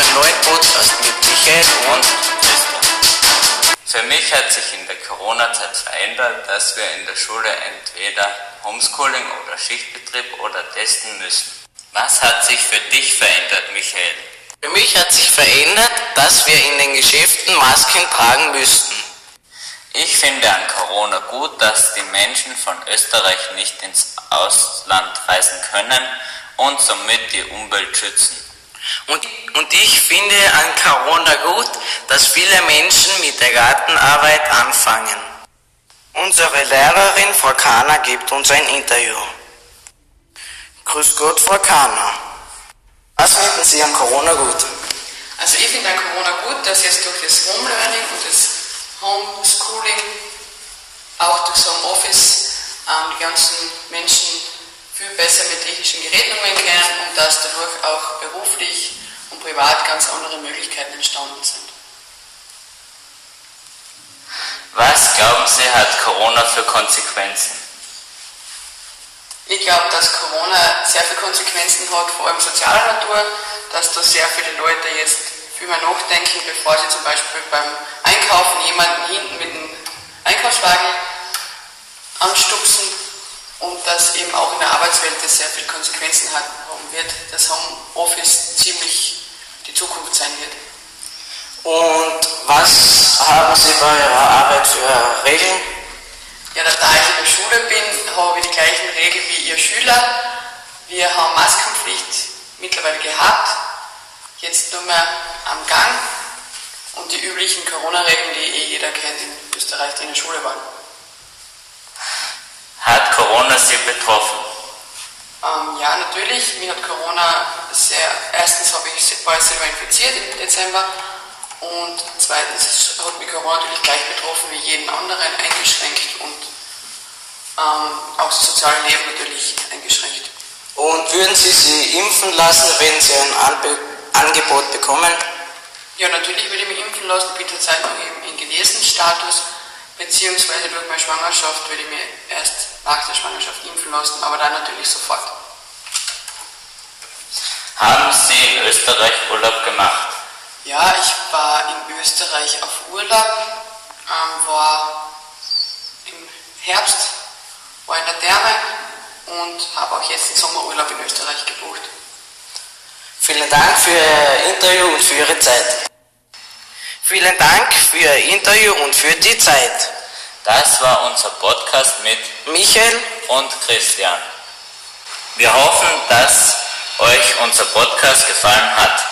unserem neuen Podcast mit Michael und Christian. Für mich hat sich in der Corona-Zeit verändert, dass wir in der Schule entweder Homeschooling oder Schichtbetrieb oder testen müssen. Was hat sich für dich verändert, Michael? Für mich hat sich verändert, dass wir in den Geschäften Masken tragen müssten. Ich finde an Corona gut, dass die Menschen von Österreich nicht ins Ausland reisen können und somit die Umwelt schützen. Und, und ich finde an Corona gut, dass viele Menschen mit der Gartenarbeit anfangen. Unsere Lehrerin Frau Kahner gibt uns ein Interview. Grüß Gott, Frau Kahner. Was finden Sie an Corona gut? Also ich finde an Corona gut, dass jetzt durch das Home Learning und das Homeschooling, auch durch das Homeoffice, ähm, die ganzen Menschen viel besser mit technischen Geräten umgehen können und dass dadurch auch beruflich und privat ganz andere Möglichkeiten entstanden sind. Was glauben Sie, hat Corona für Konsequenzen? Ich glaube, dass Corona sehr viele Konsequenzen hat, vor allem sozialer Natur, dass da sehr viele Leute jetzt viel mehr nachdenken, bevor sie zum Beispiel beim Einkaufen jemanden hinten mit einem Einkaufswagen anstupsen und dass eben auch in der Arbeitswelt das sehr viele Konsequenzen haben wird, dass Homeoffice ziemlich die Zukunft sein wird. Und was haben Sie bei Ihrer Arbeit für Regeln? Ja, da ich in der Schule bin, habe ich die gleichen Regeln wie Ihr Schüler. Wir haben Maskenpflicht mittlerweile gehabt, jetzt nur mehr am Gang und die üblichen Corona-Regeln, die eh jeder kennt in Österreich, die in der Schule waren. Sie betroffen? Ähm, ja, natürlich. Mir hat Corona sehr, erstens habe ich, war ich selber infiziert im Dezember und zweitens hat mich Corona natürlich gleich betroffen wie jeden anderen, eingeschränkt und ähm, auch das soziale Leben natürlich eingeschränkt. Und würden Sie sie impfen lassen, wenn Sie ein Anbe Angebot bekommen? Ja, natürlich würde ich mich impfen lassen. Ich bin zurzeit noch eben in Genesenstatus, beziehungsweise durch meine Schwangerschaft würde ich mir erst nach der Schwangerschaft impfen lassen, aber dann natürlich sofort. Haben Sie in Österreich Urlaub gemacht? Ja, ich war in Österreich auf Urlaub, ähm, war im Herbst, war in der Therme und habe auch jetzt den Sommerurlaub in Österreich gebucht. Vielen Dank für Ihr Interview und für Ihre Zeit. Vielen Dank für Ihr Interview und für die Zeit. Das war unser Podcast mit Michael und Christian. Wir hoffen, dass euch unser Podcast gefallen hat.